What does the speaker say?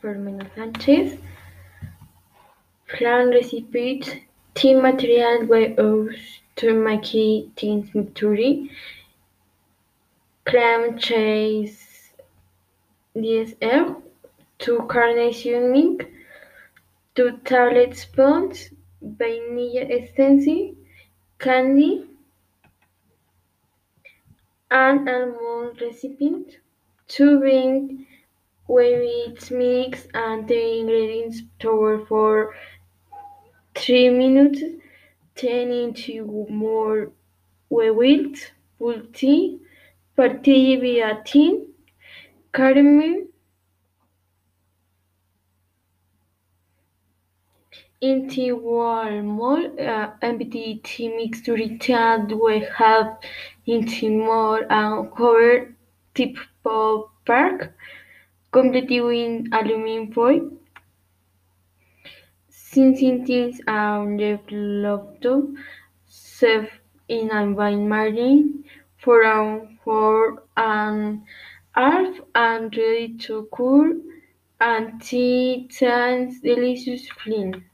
Fermina Sánchez. Flan recipes, team material use to make things mixture. Cream cheese DSR, 2 carnation milk, 2 tablespoons vanilla essence, candy, and almond recipient. To bring whipped mix and the ingredients together for 3 minutes, then into more whipped pulpy party via thin caramel into one mold, uh, the mixture that we have into more and cover tip of pack, completely in aluminum foil. Since things are developed, serve in a wine margin for around four and half and ready to cool and tea delicious flan.